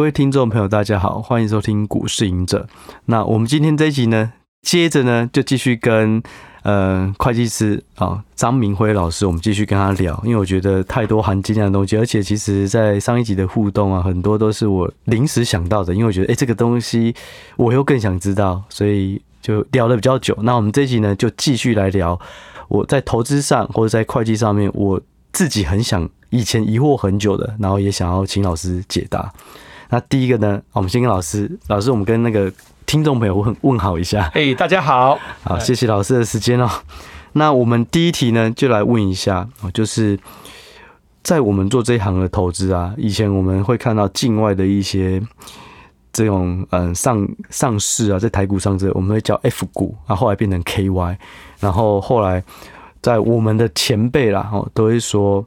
各位听众朋友，大家好，欢迎收听股市赢者。那我们今天这一集呢，接着呢就继续跟呃会计师啊张明辉老师，我们继续跟他聊，因为我觉得太多含金量的东西，而且其实在上一集的互动啊，很多都是我临时想到的，因为我觉得哎、欸、这个东西我又更想知道，所以就聊得比较久。那我们这一集呢就继续来聊我在投资上或者在会计上面，我自己很想以前疑惑很久的，然后也想要请老师解答。那第一个呢，我们先跟老师，老师，我们跟那个听众朋友问问好一下。哎，大家好，好，谢谢老师的时间哦。那我们第一题呢，就来问一下，就是在我们做这一行的投资啊，以前我们会看到境外的一些这种嗯上上市啊，在台股上市，我们会叫 F 股，然后后来变成 KY，然后后来在我们的前辈啦，哦，都会说。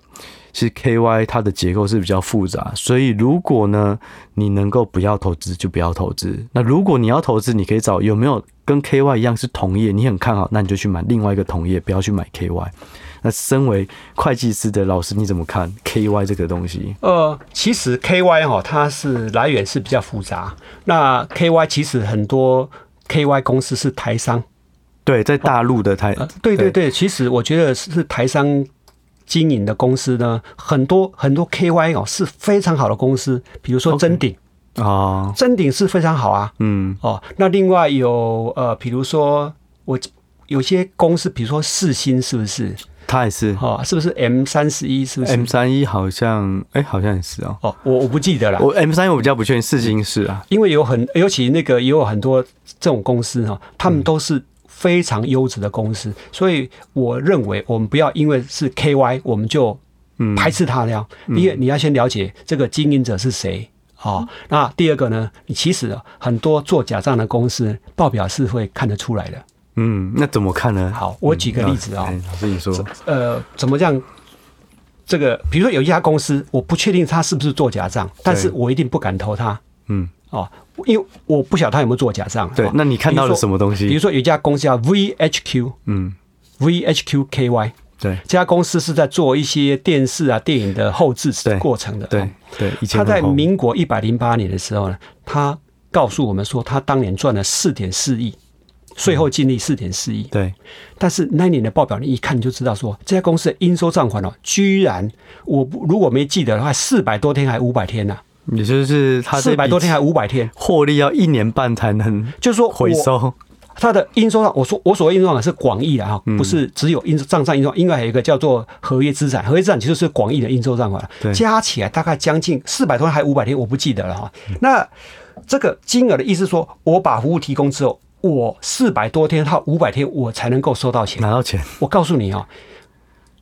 其实 KY 它的结构是比较复杂，所以如果呢，你能够不要投资就不要投资。那如果你要投资，你可以找有没有跟 KY 一样是同业，你很看好，那你就去买另外一个同业，不要去买 KY。那身为会计师的老师，你怎么看 KY 这个东西？呃，其实 KY 哈，它是来源是比较复杂。那 KY 其实很多 KY 公司是台商，对，在大陆的台、呃，对对对，其实我觉得是台商。经营的公司呢，很多很多 KY 哦是非常好的公司，比如说真鼎啊，真鼎是非常好啊，嗯哦，那另外有呃，比如说我有些公司，比如说四星是不是？它也是哦，是不是 M 三十一？是不是 M 三一？好像哎、欸，好像也是哦。哦，我我不记得了。我 M 三一我比较不确定，四星是啊，因为有很尤其那个也有很多这种公司哈，他们都是。非常优质的公司，所以我认为我们不要因为是 KY 我们就排斥它了。因为你要先了解这个经营者是谁啊。那第二个呢，你其实很多做假账的公司报表是会看得出来的。嗯，那怎么看呢？好，我举个例子啊。老师你说，呃，怎么这样？这个比如说有一家公司，我不确定他是不是做假账，但是我一定不敢投他。嗯，哦。因为我不晓得他有没有做假账。对，那你看到了什么东西？比如说有一家公司叫 VHQ，嗯，VHQKY，对，这家公司是在做一些电视啊、电影的后制过程的。对对，他在民国一百零八年的时候呢，他告诉我们说，他当年赚了四点四亿，税后净利四点四亿。对，但是那年的报表你一看你就知道说，这家公司的应收账款哦，居然我如果没记得的话，四百多天还五百天呢。也就是他四百多天还五百天，获利要一年半才能，就是说回收。它的应收账，我说我所谓应收账款是广义的哈，不是只有应账上应收，应该还有一个叫做合约资产，合约资产其实是广义的应收账款，加起来大概将近四百多天还五百天，我不记得了哈。那这个金额的意思说，我把服务提供之后，我四百多天到五百天我才能够收到钱，拿到钱。我告诉你啊。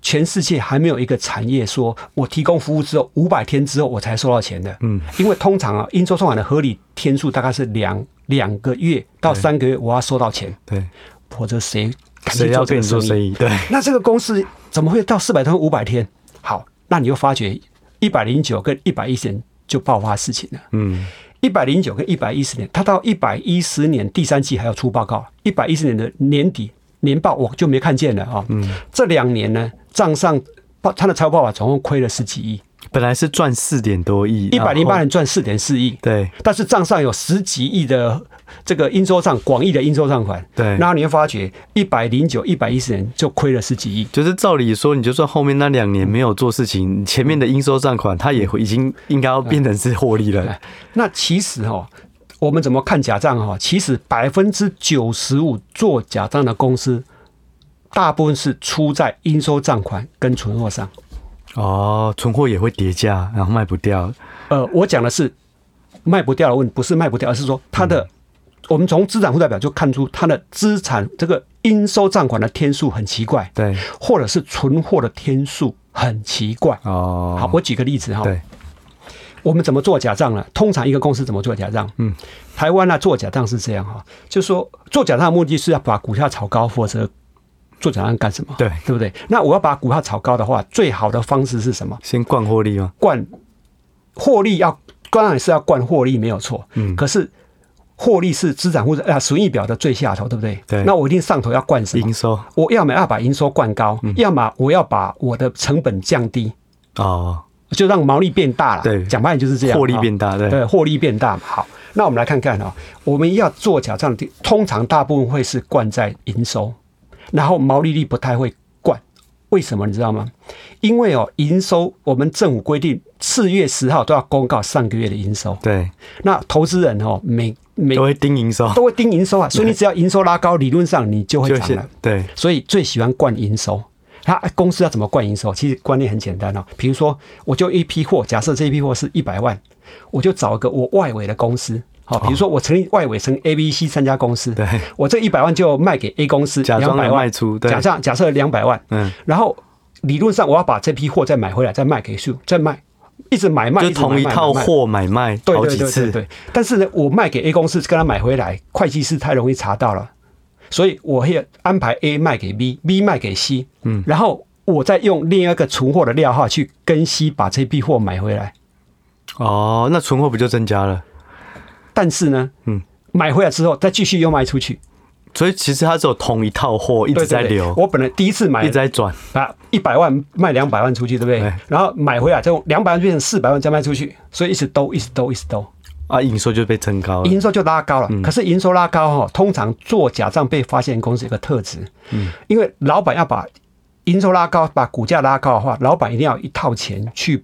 全世界还没有一个产业说，我提供服务之后五百天之后我才收到钱的。嗯，因为通常啊，应收账款的合理天数大概是两两个月到三个月，我要收到钱。对，否则谁谁要跟你做生意？对，那这个公司怎么会到四百天五百天？好，那你又发觉一百零九跟一百一十年就爆发事情了。嗯，一百零九跟一百一十年，他到一百一十年第三季还要出报告，一百一十年的年底年报我就没看见了啊。嗯，这两年呢？账上报他的财务报表总共亏了十几亿，本来是赚四点多亿，一百零八年赚四点四亿，对，但是账上有十几亿的这个应收账，广义的应收账款，对，然后你会发觉一百零九、一百一十年就亏了十几亿，就是照理说，你就算后面那两年没有做事情，前面的应收账款它也会已经应该要变成是获利了。那其实哈，我们怎么看假账哈？其实百分之九十五做假账的公司。大部分是出在应收账款跟存货上，哦，存货也会叠加，然后卖不掉。呃，我讲的是卖不掉的问题，不是卖不掉，而是说它的，嗯、我们从资产负债表就看出它的资产这个应收账款的天数很奇怪，对，或者是存货的天数很奇怪。哦，好，我举个例子哈，对，我们怎么做假账呢？通常一个公司怎么做假账？嗯，台湾呢做假账是这样哈，就是说做假账的目的是要把股价炒高，或者做假账干什么？对，对不对？那我要把股票炒高的话，最好的方式是什么？先灌获利吗？灌获利要当然是要灌获利，没有错。嗯，可是获利是资产或者啊损益表的最下头，对不对？对。那我一定上头要灌什么？营收。我要么要把营收灌高，嗯、要么我要把我的成本降低。哦。就让毛利变大了。对，讲白点就是这样，获利变大，对，对，获利变大。好，那我们来看看啊，我们要做假账的，通常大部分会是灌在营收，然后毛利率不太会灌。为什么你知道吗？因为哦，营收我们政府规定四月十号都要公告上个月的营收。对，那投资人哦，每每都会盯营收，都会盯营收啊，所以你只要营收拉高，理论上你就会涨了。对，所以最喜欢灌营收。他公司要怎么灌营收？其实观念很简单哦。比如说，我就一批货，假设这一批货是一百万，我就找一个我外围的公司，好，比如说我成立外围成 A、B、C 三家公司，对，我这一百万就卖给 A 公司，两百万。卖出，假设假设两百万，嗯，然后理论上我要把这批货再买回来，再卖给数，再卖，一直买卖，就同一套货买卖好几次，对对对。但是呢，我卖给 A 公司，跟他买回来，会计师太容易查到了。所以我会安排 A 卖给 B，B 卖给 C，嗯，然后我再用另一个存货的料号去跟 C 把这批货买回来。哦，那存货不就增加了？但是呢，嗯，买回来之后再继续又卖出去，所以其实它只有同一套货一直在流。我本来第一次买一直在转，把一百万卖两百万出去，对不对？对，然后买回来再用两百万变成四百万再卖出去，所以一直兜，一直兜，一直兜。啊，营收就被增高了，营收就拉高了。可是营收拉高哈，通常做假账被发现公司有个特质，嗯，因为老板要把营收拉高，把股价拉高的话，老板一定要一套钱去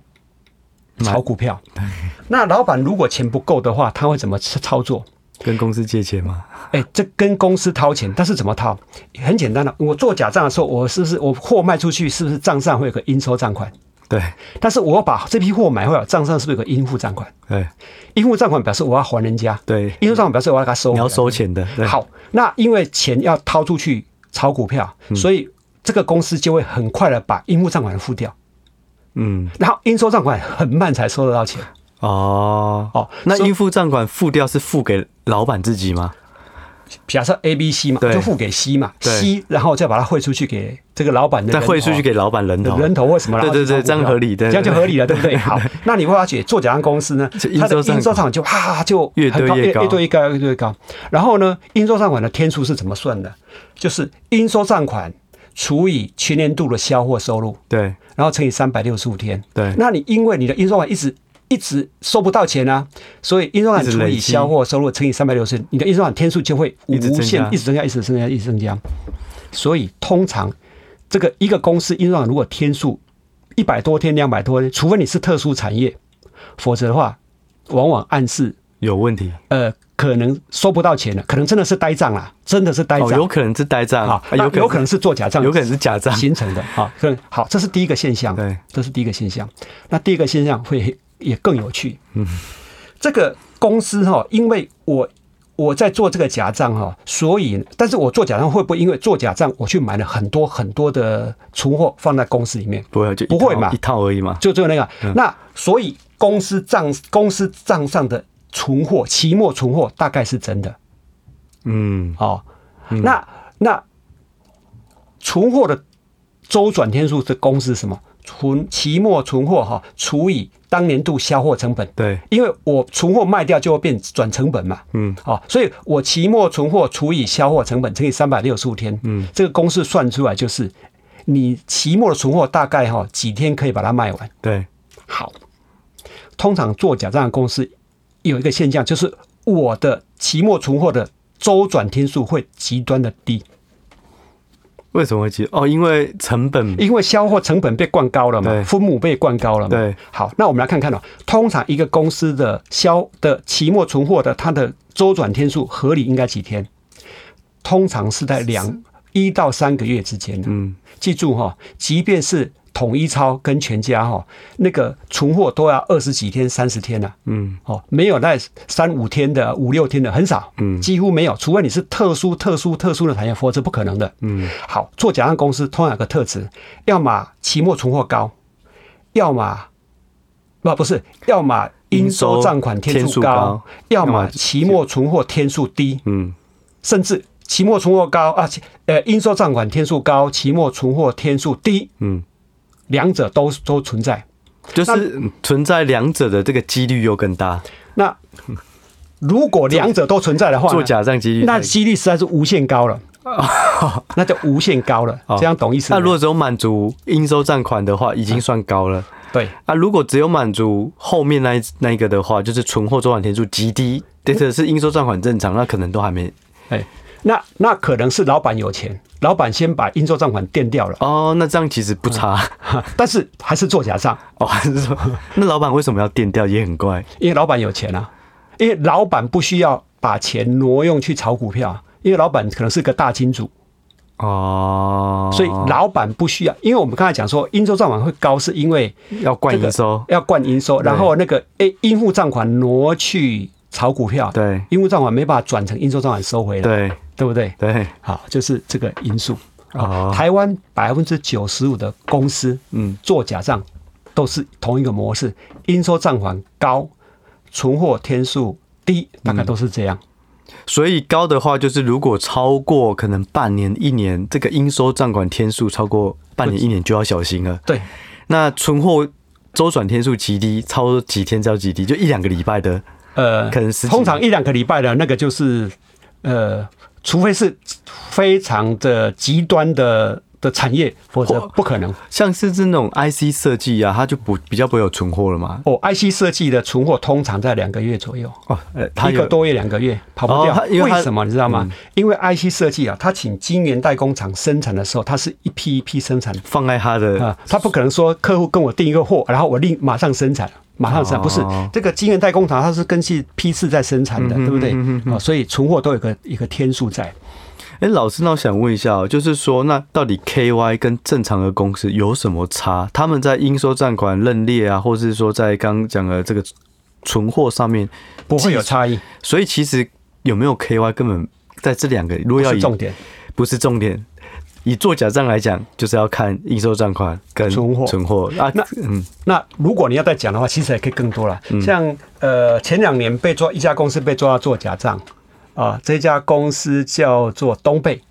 炒股票。那老板如果钱不够的话，他会怎么操作？跟公司借钱吗？哎，这跟公司掏钱，但是怎么掏？很简单的，我做假账的时候，我是不是我货卖出去，是不是账上会有个应收账款？对，但是我把这批货买回来，账上是不是有个应付账款？对，应付账款表示我要还人家。对，应付账款表示我要给他收。你要收钱的。好，那因为钱要掏出去炒股票，嗯、所以这个公司就会很快的把应付账款付掉。嗯，然后应收账款很慢才收得到钱。哦哦，那应付账款付掉是付给老板自己吗？假设 A、B、C 嘛，就付给 C 嘛，C 然后再把它汇出去给这个老板的，再汇出去给老板人头，人头为什么？对对对，这样合理，这样就合理了，对不对？好，那你会发觉做假账公司呢，它的应收账款就哈就越堆越高，越堆越高，越堆越高。然后呢，应收账款的天数是怎么算的？就是应收账款除以全年度的销货收入，对，然后乘以三百六十五天，对。那你因为你的应收款一直。一直收不到钱啊，所以应收款除以销货收入乘以三百六十，你的应收款天数就会无限一直增加，一直增加，一直增加。所以通常这个一个公司应收款如果天数一百多天、两百多天，除非你是特殊产业，否则的话，往往暗示有问题。呃，可能收不到钱了，可能真的是呆账啦，真的是呆账，有可能是呆账啊，有有可能是做假账，有可能是假账形成的啊。好，这是第一个现象，对，这是第一个现象。那第二个现象会。也更有趣。嗯，这个公司哈，因为我我在做这个假账哈，所以，但是我做假账会不会因为做假账，我去买了很多很多的存货放在公司里面？不会，就不会嘛，一套而已嘛，就只有那个。那所以公司账公司账上的存货，期末存货大概是真的。嗯，哦，那那存货的周转天数，的公司什么？存期末存货哈，除以当年度销货成本。对，因为我存货卖掉就会变转成本嘛。嗯，哦，所以我期末存货除以销货成本乘以三百六十五天。嗯，这个公式算出来就是，你期末的存货大概哈几天可以把它卖完。对，好，通常做假账的公司有一个现象，就是我的期末存货的周转天数会极端的低。为什么会急？哦，因为成本，因为销货成本被灌高了嘛，对分母被灌高了嘛。对，好，那我们来看看哦。通常一个公司的销的期末存货的它的周转天数合理应该几天？通常是在两一到三个月之间。嗯，记住哈，即便是。统一超跟全家哈，那个存货都要二十几天、三十天了。嗯，哦，没有那三五天的、五六天的很少，嗯，几乎没有，除非你是特殊、特殊、特殊的产业，否则不可能的。嗯，好，做假账公司通常有个特质，要么期末存货高，要么不不是，要么应收账款天数高，要么期末存货天数低。嗯，甚至期末存货高啊，呃，应收账款天数高，期末存货天数低。嗯。两者都都存在，就是存在两者的这个几率又更大。那如果两者都存在的话，做假账几率，那几率实在是无限高了，那就无限高了。这样懂意思？那如果只有满足应收账款的话，已经算高了。对啊，如果只有满足后面那一那一个的话，就是存货周转天数极低，或者是应收账款正常，那可能都还没。哎，那那可能是老板有钱，老板先把应收账款垫掉了。哦，那这样其实不差，嗯、但是还是做假账。哦，还是说，那老板为什么要垫掉？也很怪，因为老板有钱啊，因为老板不需要把钱挪用去炒股票，因为老板可能是个大金主。哦，所以老板不需要，因为我们刚才讲说应收账款会高，是因为要灌营收，要灌营收，然后那个诶应付账款挪去炒股票，对，因为账款没办法转成应收账款收回来，对，对不对？对，好，就是这个因素。哦，台湾百分之九十五的公司，嗯，做假账都是同一个模式，应收账款高，存货天数低，大概都是这样。嗯所以高的话，就是如果超过可能半年、一年，这个应收账款天数超过半年、一年就要小心了。对，那存货周转天数极低，超过几天叫极低，就一两个礼拜的，呃，可能是通常一两个礼拜的那个就是，呃，除非是非常的极端的。的产业，否则不可能。像是这种 IC 设计啊，它就不比较不会有存货了嘛。哦，IC 设计的存货通常在两个月左右。哦，呃一个多月、两个月跑不掉。哦、为，为什么你知道吗？嗯、因为 IC 设计啊，它请晶圆代工厂生产的时候，它是一批一批生产，放在它的啊，它不可能说客户跟我订一个货，然后我立马上生产，马上生产。不是这个晶圆代工厂，它是根据批次在生产的，对不对？啊，所以存货都有个一个天数在。哎，老师，那我想问一下哦，就是说，那到底 KY 跟正常的公司有什么差？他们在应收账款认列啊，或是说在刚讲的这个存货上面不会有差异。所以其实有没有 KY 根本在这两个，如果要以重点不是重点，以做假账来讲，就是要看应收账款跟存货。存货。啊。那嗯，那如果你要再讲的话，其实也可以更多了。像呃前两年被抓一家公司被抓到做假账。啊，这家公司叫做东贝。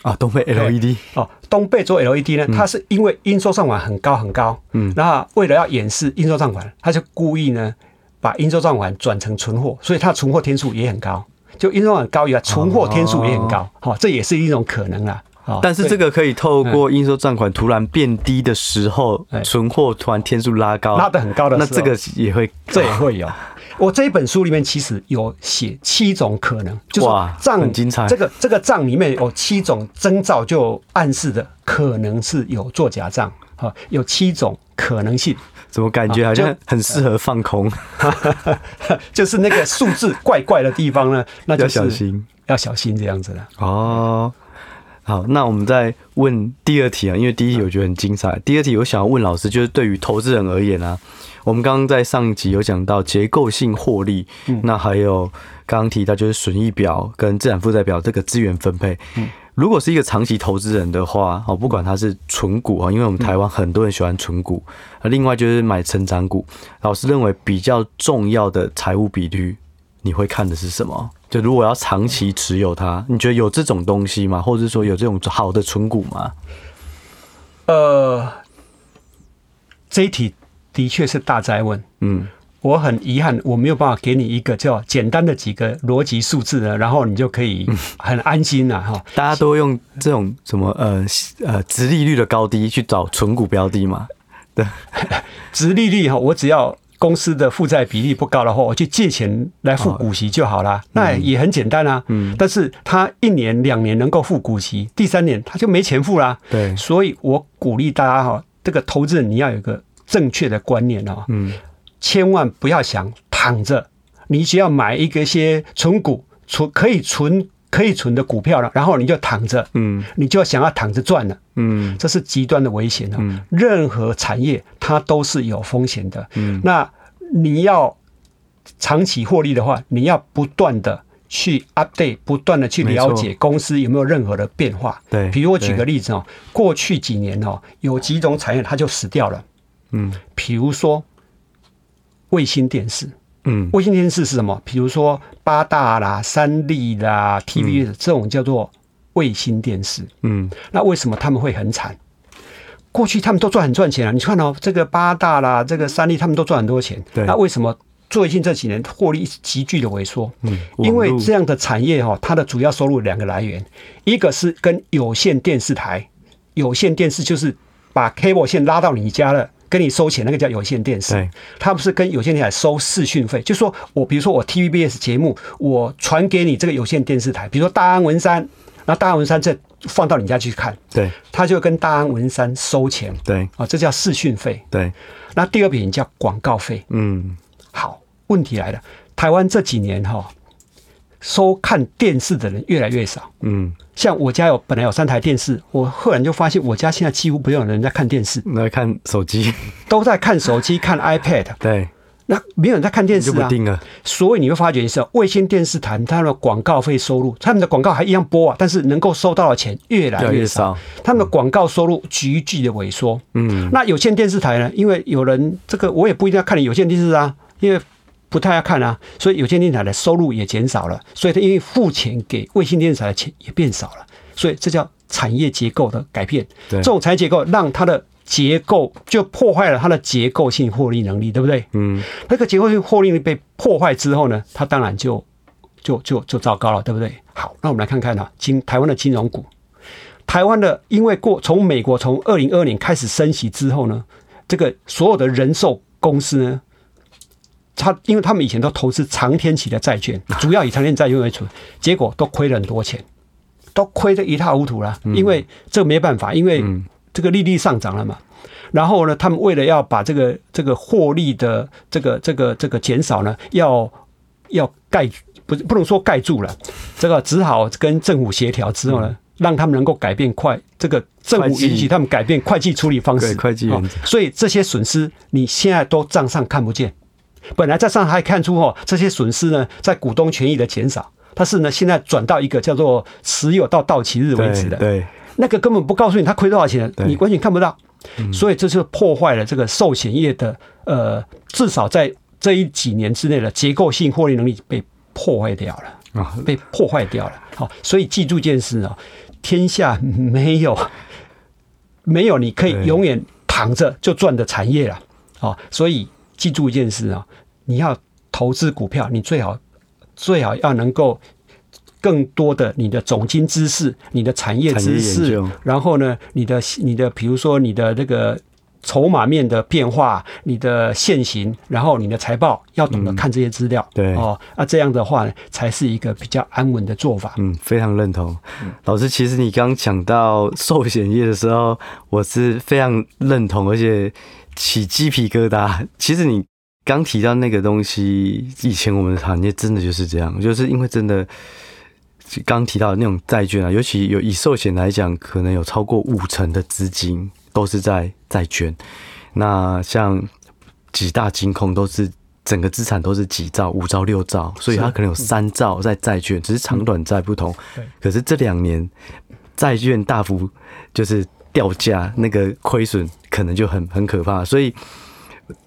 啊，东贝 LED 哦，东贝做 LED 呢，它是因为应收账款很高很高，嗯，那为了要掩饰应收账款，他就故意呢把应收账款转成存货，所以它存货天数也很高，就应收账款高以外，存货天数也很高，好，这也是一种可能啊。但是这个可以透过应收账款突然变低的时候，存货突然天数拉高，拉得很高的时候，那这个也会，这也会有。我这一本书里面其实有写七种可能，就是账很精彩。这个这个账里面有七种征兆，就暗示的可能是有做假账啊，有七种可能性。怎么感觉好像很适合放空？就是那个数字怪怪的地方呢，那就要小心，要小心这样子的。哦，好，那我们再问第二题啊，因为第一题我觉得很精彩。第二题我想要问老师，就是对于投资人而言啊。我们刚刚在上一集有讲到结构性获利，嗯、那还有刚刚提到就是损益表跟资产负债表这个资源分配。嗯、如果是一个长期投资人的话，哦，不管他是纯股啊，因为我们台湾很多人喜欢纯股，啊，另外就是买成长股。老师认为比较重要的财务比率，你会看的是什么？就如果要长期持有它，你觉得有这种东西吗？或者是说有这种好的存股吗？呃，这一题。的确是大灾问，嗯，我很遗憾，我没有办法给你一个叫简单的几个逻辑数字呢，然后你就可以很安心了哈。大家都用这种什么呃呃，殖利率的高低去找存股标的嘛？对，殖利率哈，我只要公司的负债比例不高的话，我去借钱来付股息就好了，那也很简单啊。嗯，但是他一年两年能够付股息，第三年他就没钱付啦。对，所以我鼓励大家哈，这个投资人你要有一个。正确的观念哦，嗯，千万不要想躺着，你只要买一个些存股，存可以存可以存的股票了，然后你就躺着，嗯，你就想要躺着赚了，嗯，这是极端的危险任何产业它都是有风险的，嗯，那你要长期获利的话，你要不断的去 update，不断的去了解公司有没有任何的变化。对，比如我举个例子哦，过去几年哦，有几种产业它就死掉了。嗯，比如说卫星电视，嗯，卫星电视是什么？比如说八大啦、三立啦、TVS、嗯、这种叫做卫星电视，嗯，那为什么他们会很惨？过去他们都赚很赚钱啊！你看哦，这个八大啦、这个三立，他们都赚很多钱。对，那为什么最近这几年获利急剧的萎缩？嗯，因为这样的产业哈，它的主要收入两个来源，一个是跟有线电视台，有线电视就是把 cable 线拉到你家了。跟你收钱，那个叫有线电视。对，他不是跟有线电视台收视讯费，就说我比如说我 TVBS 节目，我传给你这个有线电视台，比如说大安文山，那大安文山再放到你家去看，对，他就跟大安文山收钱。对，啊，这叫视讯费。对，那第二笔叫广告费。嗯，好，问题来了，台湾这几年哈。收看电视的人越来越少。嗯，像我家有本来有三台电视，我忽然就发现我家现在几乎不用人在看电视，在看手机，都在看手机、看 iPad。对，那没有人在看电视啊。定了。所以你会发觉是卫星电视台他们的广告费收入，他们的广告还一样播啊，但是能够收到的钱越来越少，他们的广告收入急剧的萎缩。嗯，那有线电视台呢？因为有人这个我也不一定要看你有线电视啊，因为。不太要看啊，所以有线电视台的收入也减少了，所以它因为付钱给卫星电视台的钱也变少了，所以这叫产业结构的改变。对，这种产业结构让它的结构就破坏了它的结构性获利能力，对不对？嗯，那个结构性获利能力被破坏之后呢，它当然就就就就糟糕了，对不对？好，那我们来看看呢，金台湾的金融股，台湾的因为过从美国从二零二二年开始升息之后呢，这个所有的人寿公司呢。他因为他们以前都投资长天期的债券，主要以长天债券为主，结果都亏了很多钱，都亏得一塌糊涂了。因为这个没办法，因为这个利率上涨了嘛。然后呢，他们为了要把这个这个获利的这个这个这个减少呢，要要盖不不能说盖住了，这个只好跟政府协调之后呢，让他们能够改变快这个政府允许他们改变会计处理方式，会计，所以这些损失你现在都账上看不见。本来在上海看出哦，这些损失呢，在股东权益的减少，但是呢，现在转到一个叫做持有到到期日为止的，对，那个根本不告诉你他亏多少钱，你完全看不到，所以这就破坏了这个寿险业的呃，至少在这一几年之内的结构性获利能力被破坏掉了啊，被破坏掉了。好，所以记住一件事啊，天下没有 没有你可以永远躺着就赚的产业了。啊，所以。记住一件事啊，你要投资股票，你最好最好要能够更多的你的总经知识、你的产业知识，然后呢，你的你的比如说你的这个筹码面的变化、你的现行，然后你的财报要懂得看这些资料，嗯、对哦，那这样的话呢，才是一个比较安稳的做法。嗯，非常认同。老师，其实你刚讲到寿险业的时候，我是非常认同，而且。起鸡皮疙瘩。其实你刚提到那个东西，以前我们的行业真的就是这样，就是因为真的刚提到的那种债券啊，尤其有以寿险来讲，可能有超过五成的资金都是在债券。那像几大金控都是整个资产都是几兆、五兆、六兆，所以它可能有三兆在债券，只是长短债不同。可是这两年债券大幅就是。掉价那个亏损可能就很很可怕，所以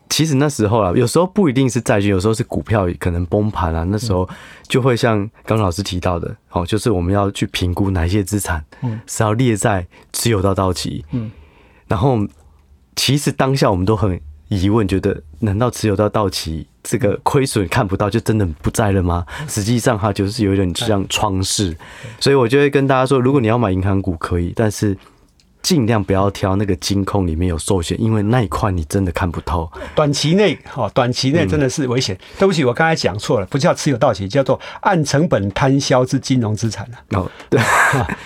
其实那时候啊，有时候不一定是债券，有时候是股票可能崩盘啊，那时候就会像刚刚老师提到的，哦，就是我们要去评估哪一些资产是要列在持有到到期，嗯，然后其实当下我们都很疑问，觉得难道持有到到期这个亏损看不到就真的不在了吗？实际上它就是有点像窗式，所以我就会跟大家说，如果你要买银行股可以，但是。尽量不要挑那个金控里面有寿险，因为那一块你真的看不透。短期内，哈，短期内真的是危险。嗯、对不起，我刚才讲错了，不叫持有到期，叫做按成本摊销之金融资产哦，对，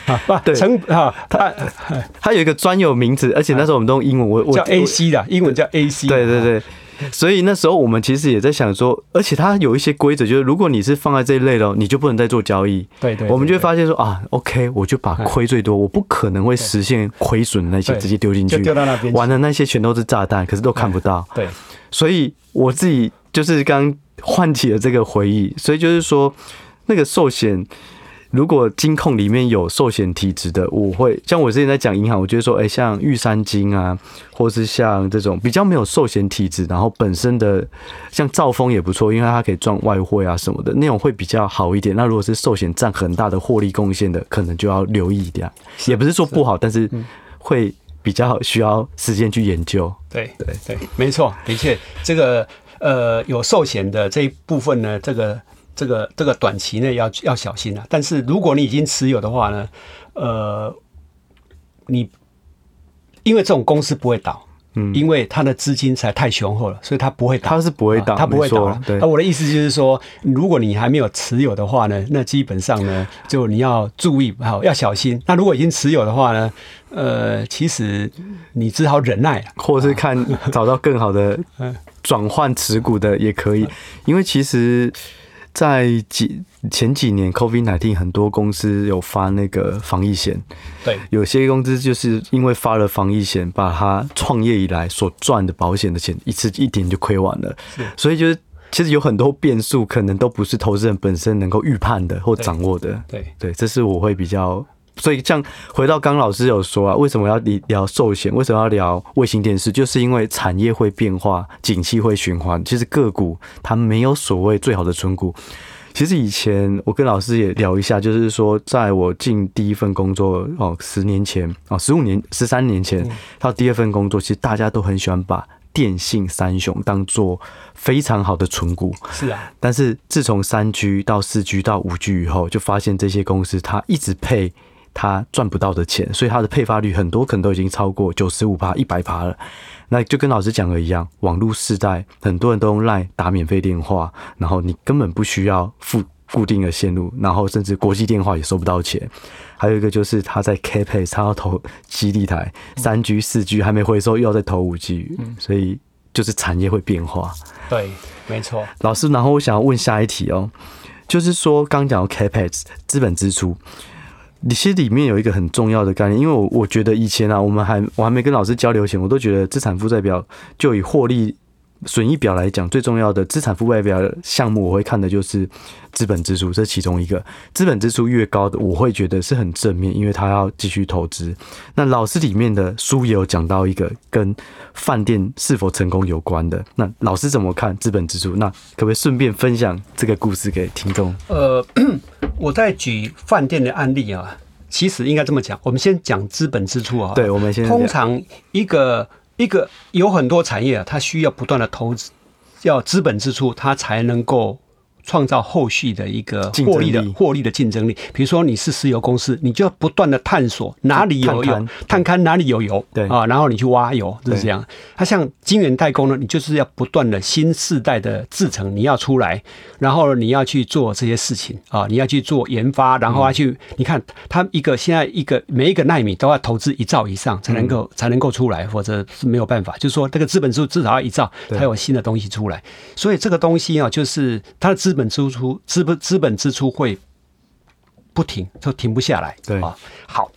啊，对，成啊，它它有一个专有名词，而且那时候我们都用英文，我我叫 AC 的，英文叫 AC。对对对。所以那时候我们其实也在想说，而且它有一些规则，就是如果你是放在这一类的，你就不能再做交易。对对，我们就会发现说啊，OK，我就把亏最多，我不可能会实现亏损那些直接丢进去，丢到那边，玩的那些全都是炸弹，可是都看不到。对，所以我自己就是刚唤起了这个回忆，所以就是说那个寿险。如果金控里面有寿险体质的，我会像我之前在讲银行，我觉得说，哎，像玉山金啊，或是像这种比较没有寿险体质，然后本身的像兆丰也不错，因为它可以赚外汇啊什么的，那种会比较好一点。那如果是寿险占很大的获利贡献的，可能就要留意一点。也不是说不好，但是会比较需要时间去研究。对对对，没错，的确，这个呃有寿险的这一部分呢，这个。这个这个短期内要要小心啊！但是如果你已经持有的话呢，呃，你因为这种公司不会倒，嗯，因为它的资金才太雄厚了，所以它不会倒。它是不会倒，它不会倒。对。那我的意思就是说，如果你还没有持有的话呢，那基本上呢，就你要注意，好要小心。那如果已经持有的话呢，呃，其实你只好忍耐，或是看找到更好的 转换持股的也可以，因为其实。在几前几年，COVID-19 很多公司有发那个防疫险，对，有些公司就是因为发了防疫险，把他创业以来所赚的保险的钱一次一点就亏完了，所以就是其实有很多变数，可能都不是投资人本身能够预判的或掌握的，对。对，这是我会比较。所以，像回到刚老师有说啊，为什么要聊寿险？为什么要聊卫星电视？就是因为产业会变化，景气会循环。其实个股它没有所谓最好的存股。其实以前我跟老师也聊一下，就是说，在我进第一份工作哦，十年前哦，十五年、十三年前到第二份工作，其实大家都很喜欢把电信三雄当做非常好的存股。是啊，但是自从三 G 到四 G 到五 G 以后，就发现这些公司它一直配。他赚不到的钱，所以他的配发率很多可能都已经超过九十五趴、一百趴了。那就跟老师讲的一样，网络时代很多人都用 LINE 打免费电话，然后你根本不需要付固定的线路，然后甚至国际电话也收不到钱。还有一个就是他在 Capex 他要投基地台，三 G、四 G 还没回收，又要再投五 G，所以就是产业会变化。对，没错。老师，然后我想要问下一题哦，就是说刚讲到 Capex 资本支出。你其实里面有一个很重要的概念，因为我我觉得以前啊，我们还我还没跟老师交流前，我都觉得资产负债表就以获利损益表来讲，最重要的资产负债表项目，我会看的就是资本支出，这其中一个。资本支出越高的，我会觉得是很正面，因为他要继续投资。那老师里面的书也有讲到一个跟饭店是否成功有关的。那老师怎么看资本支出？那可不可以顺便分享这个故事给听众？呃。我在举饭店的案例啊，其实应该这么讲，我们先讲资本支出啊。对，我们先通常一个一个有很多产业啊，它需要不断的投资，要资本支出，它才能够。创造后续的一个获利的获利的竞争力。比如说你是石油公司，你就要不断的探索哪里有油，探勘哪里有油，对。啊，然后你去挖油，就是这样。它像晶圆代工呢，你就是要不断的新世代的制程你要出来，然后你要去做这些事情啊，你要去做研发，然后要去，你看它一个现在一个每一个纳米都要投资一兆以上才能够才能够出来，否则是没有办法。就是说这个资本数至少要一兆才有新的东西出来，所以这个东西啊，就是它的资本支出资本资本支出会不停，就停不下来。对啊，好，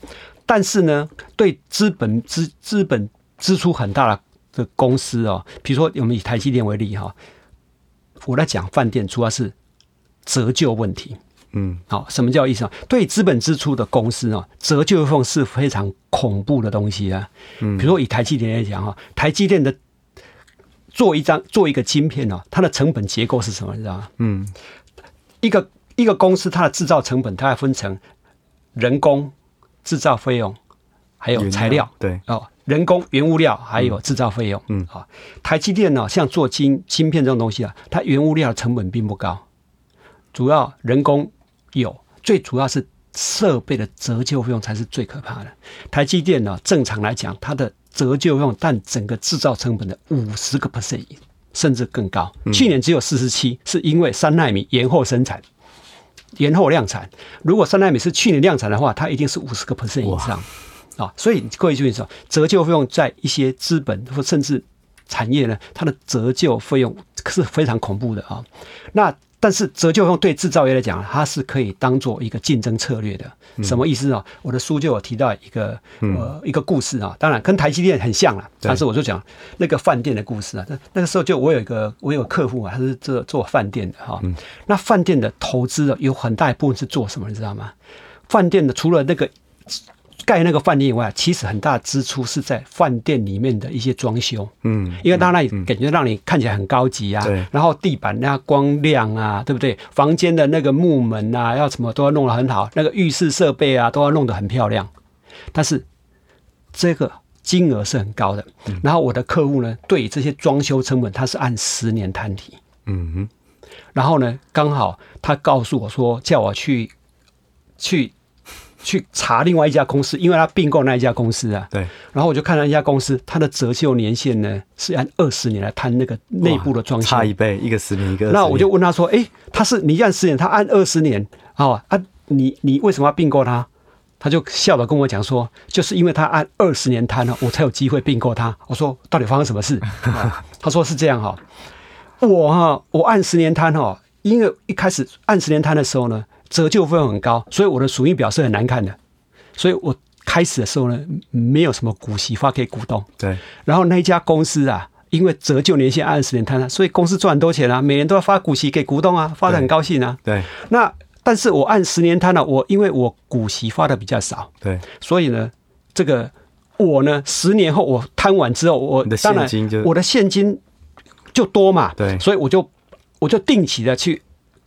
但是呢，对资本资资本支出很大的公司哦，比如说我们以台积电为例哈，我来讲饭店主要是折旧问题。嗯，好，什么叫意思啊？对资本支出的公司啊，折旧费用是非常恐怖的东西啊。嗯，比如说以台积电来讲哈，台积电的。做一张做一个晶片哦，它的成本结构是什么？你知道吗？嗯，一个一个公司它的制造成本，它要分成人工、制造费用，还有材料。对哦，人工、原物料还有制造费用。嗯，好，台积电呢，像做晶晶片这种东西啊，它原物料的成本并不高，主要人工有，最主要是设备的折旧费用才是最可怕的。台积电呢，正常来讲，它的折旧用，占整个制造成本的五十个 percent 甚至更高。去年只有四十七，是因为三纳米延后生产、延后量产。如果三纳米是去年量产的话，它一定是五十个 percent 以上啊。所以各位注意说，折旧费用在一些资本或甚至产业呢，它的折旧费用是非常恐怖的啊。那但是折旧用对制造业来讲，它是可以当做一个竞争策略的。什么意思啊？我的书就有提到一个呃一个故事啊，当然跟台积电很像了。但是我就讲那个饭店的故事啊。那那个时候就我有一个我有个客户啊，他是做做饭店的哈。那饭店的投资啊，有很大一部分是做什么，你知道吗？饭店的除了那个。盖那个饭店以外，其实很大的支出是在饭店里面的一些装修，嗯，因为它那里感觉让你看起来很高级啊，对，然后地板那光亮啊，对不对？房间的那个木门啊，要什么都要弄得很好，那个浴室设备啊都要弄得很漂亮。但是这个金额是很高的，然后我的客户呢，对于这些装修成本，他是按十年摊提，嗯哼，然后呢，刚好他告诉我说，叫我去去。去查另外一家公司，因为他并购那一家公司啊。对。然后我就看了一家公司，它的折旧年限呢是按二十年来摊那个内部的装修，差一倍，一个十年，一个年。那我就问他说：“哎，他是你按十年，他按二十年，哦啊，你你为什么要并购他？”他就笑着跟我讲说：“就是因为他按二十年摊了，我才有机会并购他。”我说：“到底发生什么事？”他说：“是这样哈，我哈我按十年摊哈，因为一开始按十年摊的时候呢。”折旧费用很高，所以我的损益表是很难看的。所以我开始的时候呢，没有什么股息发给股东。对。然后那一家公司啊，因为折旧年限按十年摊了，所以公司赚很多钱啊，每年都要发股息给股东啊，发的很高兴啊。对。那但是我按十年摊了，我因为我股息发的比较少。对。所以呢，这个我呢，十年后我摊完之后，我当然我的现金就多嘛。对。所以我就我就定期的去。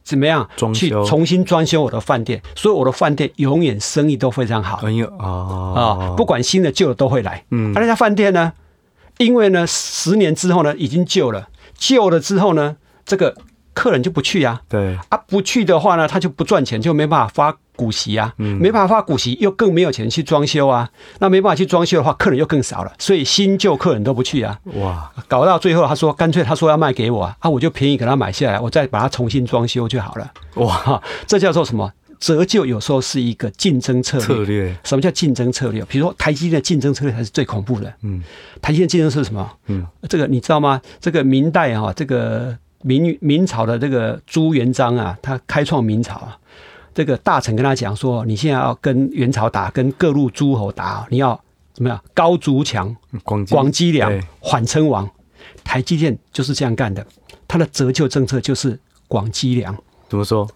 怎么样？去重新装修我的饭店，所以我的饭店永远生意都非常好。朋友啊，不管新的旧的都会来。嗯，而那家饭店呢，因为呢，十年之后呢，已经旧了，旧了之后呢，这个客人就不去啊。对啊，不去的话呢，他就不赚钱，就没办法发。股息啊，没办法发股息，又更没有钱去装修啊。那没办法去装修的话，客人又更少了，所以新旧客人都不去啊。哇，搞到最后，他说干脆他说要卖给我啊，我就便宜给他买下来，我再把它重新装修就好了。哇，这叫做什么？折旧有时候是一个竞争策略。策略。什么叫竞争策略？比如说台积电的竞争策略才是最恐怖的。嗯，台积电竞争是什么？嗯，这个你知道吗？这个明代啊，这个明明朝的这个朱元璋啊，他开创明朝啊。这个大臣跟他讲说：“你现在要跟元朝打，跟各路诸侯打，你要怎么样？高筑墙，广积粮，缓称王。台积电就是这样干的，它的折旧政策就是广积粮。怎么说？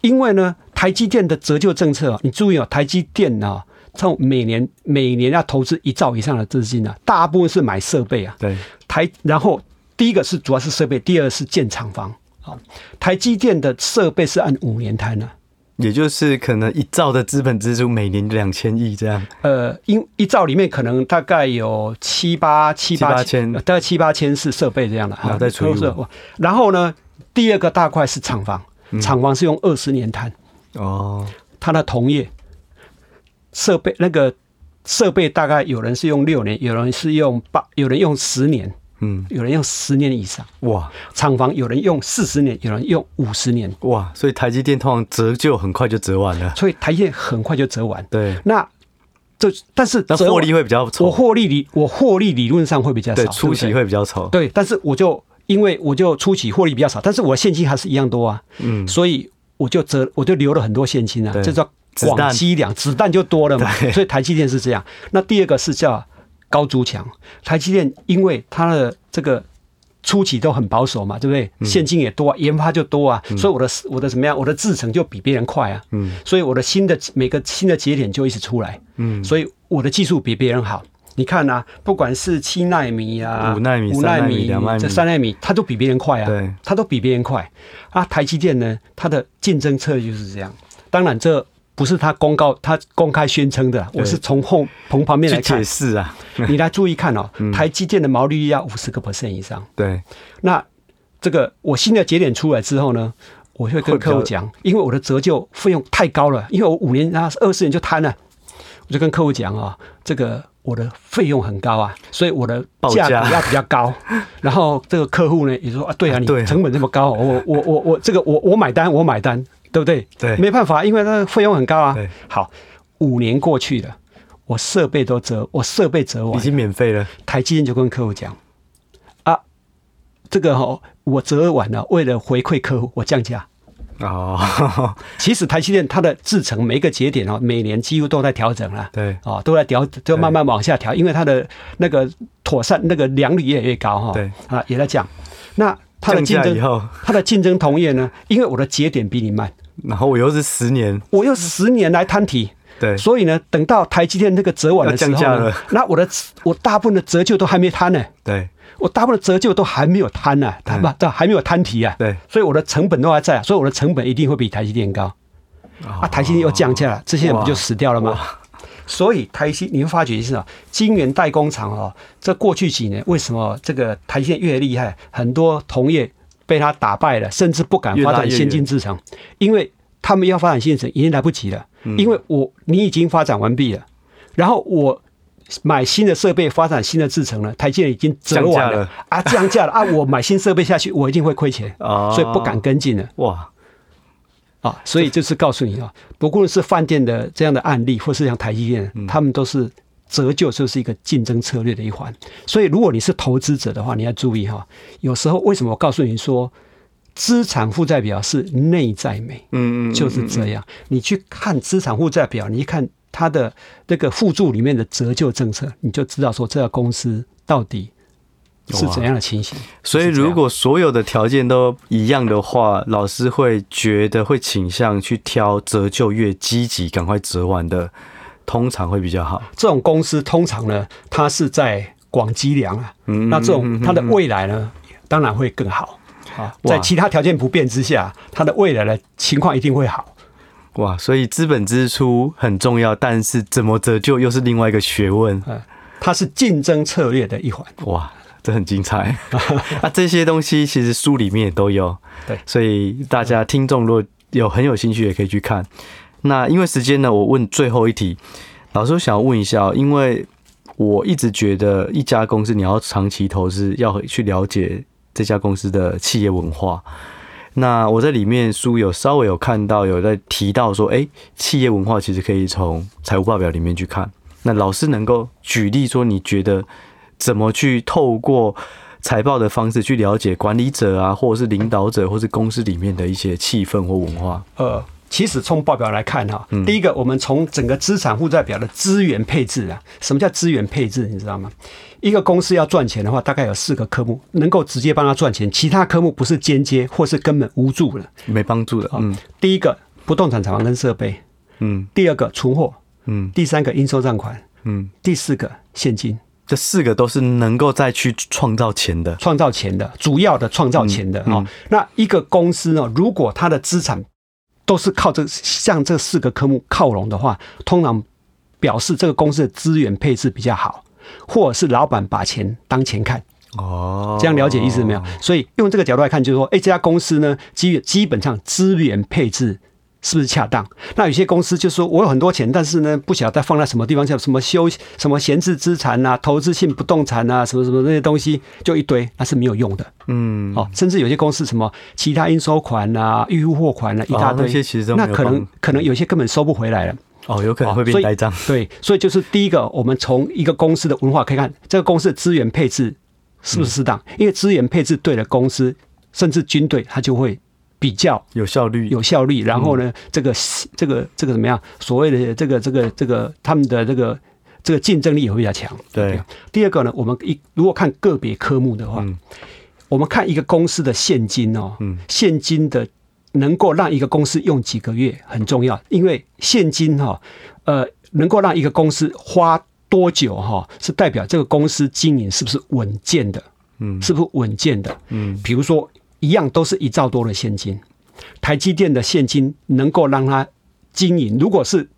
因为呢，台积电的折旧政策，你注意哦，台积电啊，从每年每年要投资一兆以上的资金啊，大部分是买设备啊。对，台然后第一个是主要是设备，第二个是建厂房。好，台积电的设备是按五年摊的。”也就是可能一兆的资本支出每年两千亿这样。呃，因一兆里面可能大概有七八七八千，大概七八千是设备这样的。然后再除以五。然后呢，第二个大块是厂房，厂房是用二十年摊。哦。它的同业设备那个设备大概有人是用六年，有人是用八，有人用十年。嗯，有人用十年以上。哇，厂房有人用四十年，有人用五十年。哇，所以台积电通常折旧很快就折完了，所以台积电很快就折完。对，那这但是那获利会比较丑，我获利理我获利理论上会比较少，对，初期会比较丑，对，但是我就因为我就初期获利比较少，但是我的现金还是一样多啊，嗯，所以我就折我就留了很多现金啊，这叫广积粮，子弹就多了嘛，所以台积电是这样。那第二个是叫。高筑墙，台积电因为它的这个初期都很保守嘛，对不对？现金也多啊，研发就多啊，所以我的我的怎么样？我的制程就比别人快啊，嗯，所以我的新的每个新的节点就一直出来，嗯，所以我的技术比别人好。你看啊，不管是七纳米啊、五纳米、五纳米、两纳米、这三纳米，它都比别人快啊，对，它都比别人快啊。台积电呢，它的竞争策略就是这样。当然这。不是他公告，他公开宣称的，我是从后从旁边来看。解释啊，你来注意看哦，台积电的毛利率要五十个 percent 以上。对，那这个我新的节点出来之后呢，我会跟客户讲，因为我的折旧费用太高了，因为我五年然后二十年就摊了，我就跟客户讲啊，这个我的费用很高啊，所以我的价格要比较高。然后这个客户呢也说啊，对啊，你成本这么高，我我我我这个我我买单，我买单。对不对？对，没办法，因为它的费用很高啊。对，好，五年过去了，我设备都折，我设备折完，已经免费了。台积电就跟客户讲啊，这个哈、哦，我折完了，为了回馈客户，我降价。哦，其实台积电它的制程每一个节点哦，每年几乎都在调整了。对，哦，都在调，就慢慢往下调，因为它的那个妥善那个良率越来越高哈。对，啊，也在降。那它的竞争，它的竞争同业呢？因为我的节点比你慢。然后我又是十年，我又十年来摊提，对，所以呢，等到台积电那个折完的时候呢，那我的我大部分的折旧都还没摊呢，对，我大部分的折旧都还没有摊呢，它不，这还没有摊提啊，对，所以我的成本都还在啊，所以我的成本一定会比台积电高，啊，台积电又降价了，这些人不就死掉了吗？所以台积你会发觉是啊，晶圆代工厂哦，这过去几年为什么这个台积电越厉害，很多同业。被他打败了，甚至不敢发展先进制程，因为他们要发展新的已经来不及了，因为我你已经发展完毕了，然后我买新的设备，发展新的制程了，台积电已经折完了，了。啊，降价了。啊，我买新设备下去，我一定会亏钱啊，所以不敢跟进了。哇，啊，所以就是告诉你啊，不论是饭店的这样的案例，或是像台积电，他们都是。折旧就是一个竞争策略的一环，所以如果你是投资者的话，你要注意哈。有时候为什么我告诉你说，资产负债表是内在美？嗯嗯，就是这样。你去看资产负债表，你一看它的那个附注里面的折旧政策，你就知道说这个公司到底是怎样的情形。所以如果所有的条件都一样的话，老师会觉得会倾向去挑折旧越积极、赶快折完的。通常会比较好。这种公司通常呢，它是在广积粮啊。嗯，那这种它的未来呢，当然会更好啊。在其他条件不变之下，它的未来的情况一定会好。哇，所以资本支出很重要，但是怎么折旧又是另外一个学问。嗯，它是竞争策略的一环。哇，这很精彩。啊，这些东西其实书里面也都有。对，所以大家听众如果有很有兴趣，也可以去看。那因为时间呢，我问最后一题，老师我想要问一下，因为我一直觉得一家公司你要长期投资，要去了解这家公司的企业文化。那我在里面书有稍微有看到有在提到说，哎，企业文化其实可以从财务报表里面去看。那老师能够举例说，你觉得怎么去透过财报的方式去了解管理者啊，或者是领导者，或是公司里面的一些气氛或文化？呃。其实从报表来看哈，第一个我们从整个资产负债表的资源配置啊，什么叫资源配置？你知道吗？一个公司要赚钱的话，大概有四个科目能够直接帮他赚钱，其他科目不是间接或是根本无助的，没帮助的。嗯，第一个不动产厂房跟设备，嗯，第二个存货，嗯，第三个应收账款，嗯，第四个现金，这四个都是能够再去创造钱的，创造钱的主要的创造钱的啊、嗯嗯。那一个公司呢，如果它的资产都是靠这像这四个科目靠拢的话，通常表示这个公司的资源配置比较好，或者是老板把钱当钱看。哦，这样了解意思没有？所以用这个角度来看，就是说，哎，这家公司呢，基基本上资源配置。是不是恰当？那有些公司就说，我有很多钱，但是呢，不晓得放在什么地方，像什么休什么闲置资产啊、投资性不动产啊，什么什么那些东西，就一堆，那是没有用的。嗯，哦，甚至有些公司什么其他应收款啊、预付货款啊，一大堆，哦、那些其实都没有，那可能可能有些根本收不回来了。哦，有可能会变呆账。对，所以就是第一个，我们从一个公司的文化可以看，这个公司的资源配置是不是适当？嗯、因为资源配置对了，公司甚至军队，它就会。比较有效率，有效率。然后呢，嗯、这个这个这个怎么样？所谓的这个这个这个他们的这个这个竞争力也会比较强。对。第二个呢，我们一如果看个别科目的话，嗯、我们看一个公司的现金哦，嗯、现金的能够让一个公司用几个月很重要，因为现金哈，呃，能够让一个公司花多久哈，是代表这个公司经营是不是稳健的？嗯，是不是稳健的？嗯，比如说。一样都是一兆多的现金，台积电的现金能够让它经营。如果是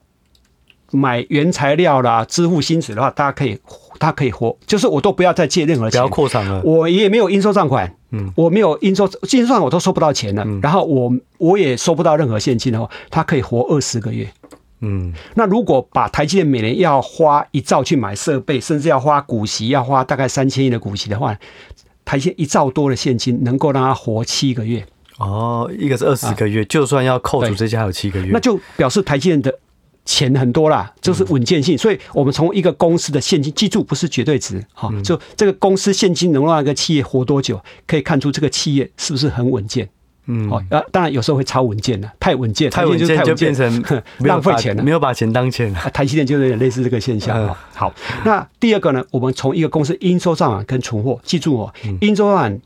买原材料啦、支付薪水的话，大家可以，它可以活，就是我都不要再借任何钱，不要扩张了。我也没有应收账款，嗯，我没有应收，应收账我都收不到钱了。嗯、然后我我也收不到任何现金的话，它可以活二十个月。嗯，那如果把台积电每年要花一兆去买设备，甚至要花股息，要花大概三千亿的股息的话。台积一兆多的现金能够让他活七个月哦，一个是二十个月，啊，就算要扣除这些还有七个月，那就表示台积电的钱很多啦，就是稳健性。所以我们从一个公司的现金，记住不是绝对值，哈，就这个公司现金能让一个企业活多久，可以看出这个企业是不是很稳健。嗯，好啊，当然有时候会超稳健的，太稳健，太稳健就变成 浪费钱了，没有把钱当钱了。台积电就有点类似这个现象。嗯、好，那第二个呢，我们从一个公司应收账款跟存货，记住哦，应收账款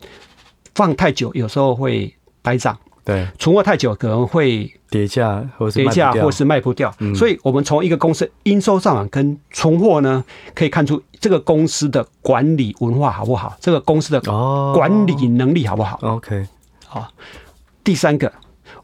放太久，有时候会呆账。对，存货太久可能会跌价，或是跌价，或是卖不掉。所以，我们从一个公司应收账款跟存货呢，可以看出这个公司的管理文化好不好，这个公司的管理能力好不好。OK，好。第三个，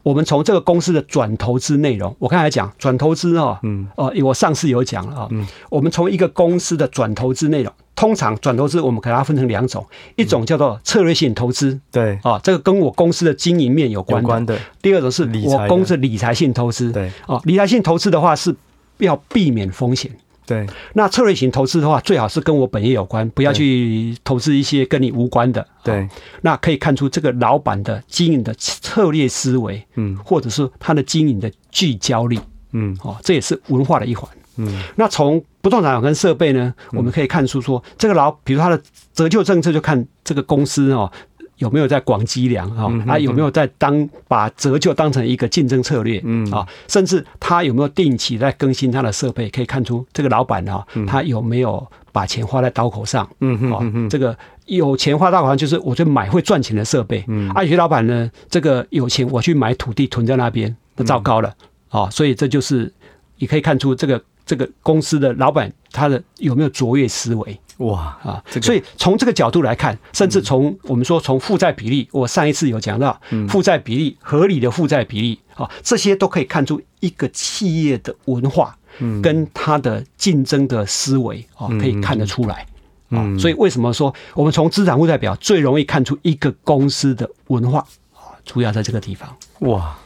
我们从这个公司的转投资内容，我刚才讲转投资哦，嗯，哦，我上次有讲了啊，嗯，我们从一个公司的转投资内容，通常转投资我们可能要分成两种，一种叫做策略性投资，对啊，这个跟我公司的经营面有关的。有关的。第二种是我公司理财性投资，对啊，理财性投资的话是要避免风险。对，那策略型投资的话，最好是跟我本业有关，不要去投资一些跟你无关的。对，那可以看出这个老板的经营的策略思维，嗯，或者是他的经营的聚焦力，嗯，哦，这也是文化的一环。嗯，那从不动产跟设备呢，我们可以看出说，这个老，比如他的折旧政策，就看这个公司哦。有没有在广积粮啊？他有没有在当把折旧当成一个竞争策略？嗯啊，甚至他有没有定期在更新他的设备？可以看出这个老板啊，他有没有把钱花在刀口上？嗯嗯，这个有钱花刀口上，就是我就买会赚钱的设备。嗯，啊，有些老板呢，这个有钱我去买土地囤在那边，那糟糕了啊！所以这就是你可以看出这个这个公司的老板他的有没有卓越思维。哇啊！所以从这个角度来看，甚至从我们说从负债比例，我上一次有讲到负债比例合理的负债比例啊，这些都可以看出一个企业的文化，跟它的竞争的思维啊，可以看得出来啊。所以为什么说我们从资产负债表最容易看出一个公司的文化啊？主要在这个地方。哇，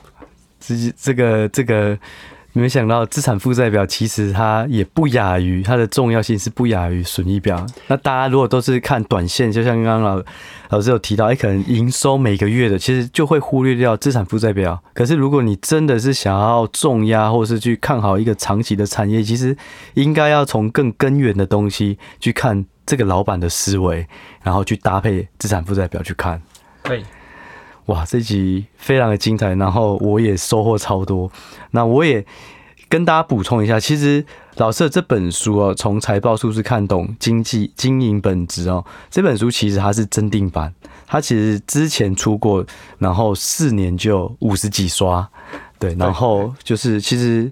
这这个这个。没想到资产负债表其实它也不亚于它的重要性是不亚于损益表。那大家如果都是看短线，就像刚刚老老师有提到，哎，可能营收每个月的，其实就会忽略掉资产负债表。可是如果你真的是想要重压，或是去看好一个长期的产业，其实应该要从更根源的东西去看这个老板的思维，然后去搭配资产负债表去看。对。哇，这集非常的精彩，然后我也收获超多。那我也跟大家补充一下，其实老师的这本书哦，从财报数字看懂经济经营本质哦，这本书其实它是增订版，它其实之前出过，然后四年就五十几刷，对，然后就是其实。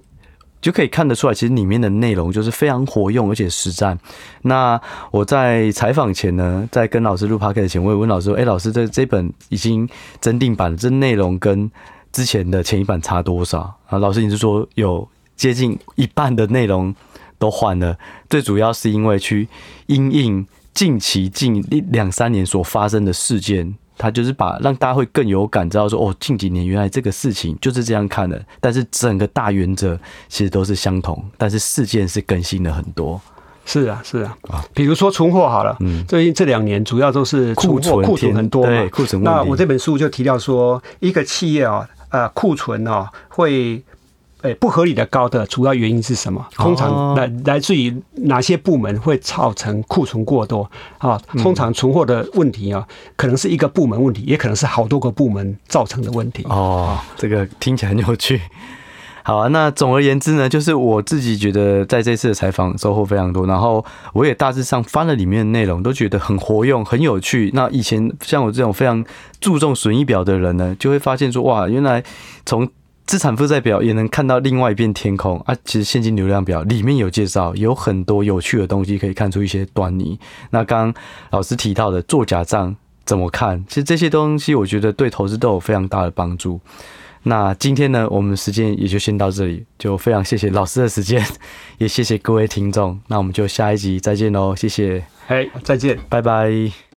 就可以看得出来，其实里面的内容就是非常活用，而且实战。那我在采访前呢，在跟老师录 podcast 前，我也问老师说：“哎，老师，这这本已经增订版，这内容跟之前的前一版差多少？”啊，老师你是说有接近一半的内容都换了？最主要是因为去因应近期近一两三年所发生的事件。他就是把让大家会更有感，知道说哦，近几年原来这个事情就是这样看的，但是整个大原则其实都是相同，但是事件是更新了很多。是啊，是啊，啊，比如说存货好了，嗯，最近这两年主要都是库存库存很多嘛，对，库存。那我这本书就提到说，一个企业啊，呃，库存哦会。哎，不合理的高的主要原因是什么？通常来来自于哪些部门会造成库存过多啊？通常存货的问题啊，可能是一个部门问题，也可能是好多个部门造成的问题。哦，这个听起来很有趣。好啊，那总而言之呢，就是我自己觉得在这次的采访收获非常多，然后我也大致上翻了里面的内容，都觉得很活用、很有趣。那以前像我这种非常注重损益表的人呢，就会发现说，哇，原来从资产负债表也能看到另外一片天空啊！其实现金流量表里面有介绍，有很多有趣的东西可以看出一些端倪。那刚刚老师提到的做假账怎么看？其实这些东西我觉得对投资都有非常大的帮助。那今天呢，我们时间也就先到这里，就非常谢谢老师的时间，也谢谢各位听众。那我们就下一集再见喽，谢谢，嘿，再见，拜拜。